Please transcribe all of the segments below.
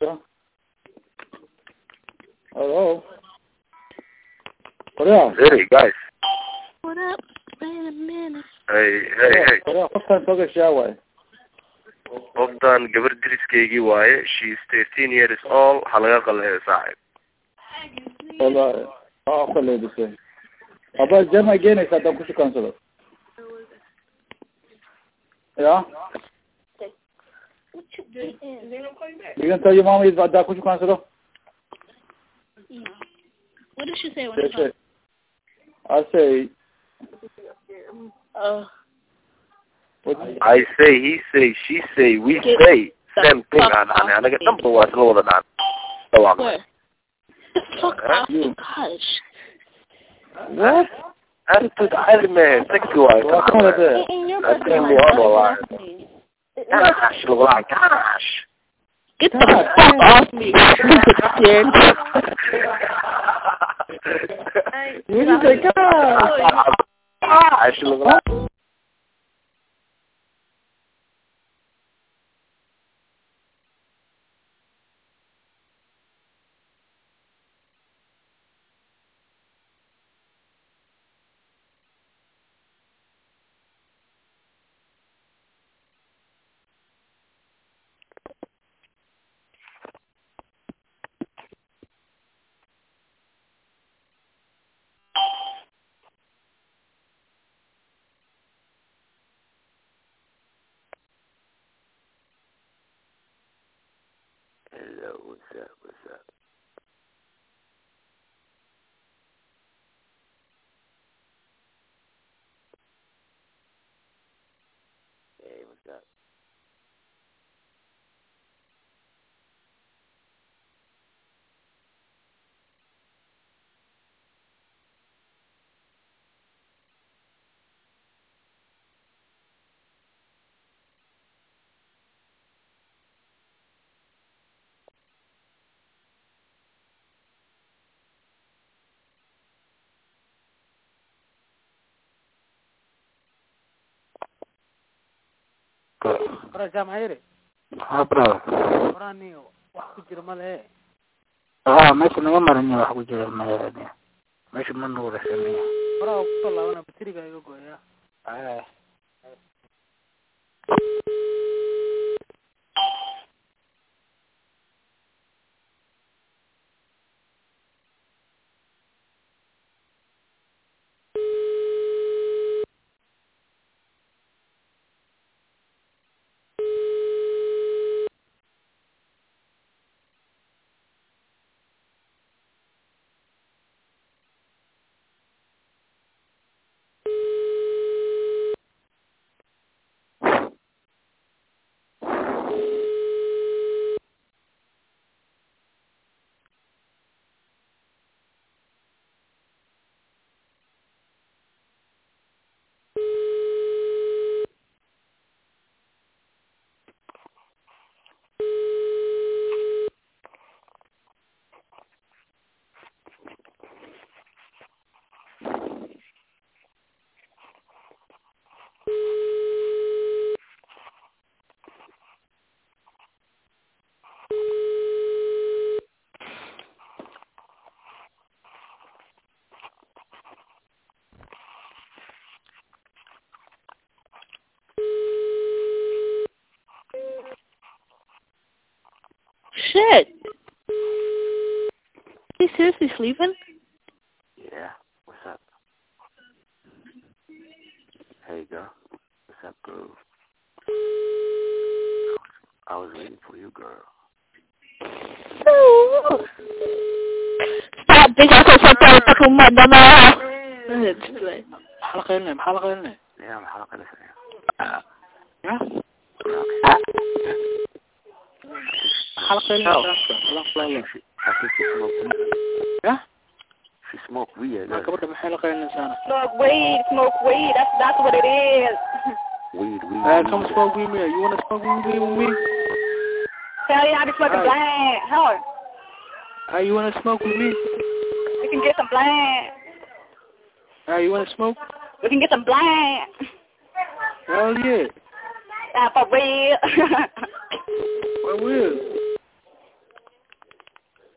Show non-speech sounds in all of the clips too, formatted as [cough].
Hello. What else? Hey guys. What up? Wait a minute. Hey hey hey. What else? Qofkan soo gashaa waay. Qoftan gabar deriskaygii waaye. She is thirteen years old. Ha laga qalleeyo saaxib. Wallahi. Aa ka leedisay. Aba jama geenaysa haddaan ku shukaansado. Ya. What you getting? You can tell your mom if haddaan ku shukaansado. No. What did she say when Yes, I. I say Uh, I say, he say, she say, we Get say. Same thing. fuck Aan aan off anaga me. dhanba waa isla wada dhaan. Dhawaaq. where? The fuck Huh? off me, gosh. What? Attitude caadi maahe. Sexy waaye. Waa Gosh, lagula gosh. Get the fuck off me, [laughs] kid. You just say ah. oh, God. Gosh, lagula. Hello, what's up, what's up? Ha meesha naga marin wax ku jira mayaani meesha ma nuura sameeya Shit. He seriously sleeping? Yeah, what's up? Hey, girl. What's up, girl? I was waiting for you, girl. Stop, bitch. I said something on fucking my dumbass. maxaa la qeynaya maxaa la qeynaya Yeah, maxaa qalasaya? ya Okay. maxaa la qeynaya She, I think she smoked weed. ya She smoked weed, I maa guess. gabadha maxay la qeynaysaana Smoke weed, smoke weed. That's that's what it is. Weed, weed, Uh, weed. come smoke with me. You wanna smoke weed with me? Hell yeah, I be smoking Right. bland. Hell, Uh, you wanna smoke with me? we can get some bland. Uh, you wanna smoke? We can get some bland. Hell yeah. Uh, for real. I will.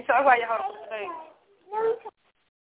你说话也好，对。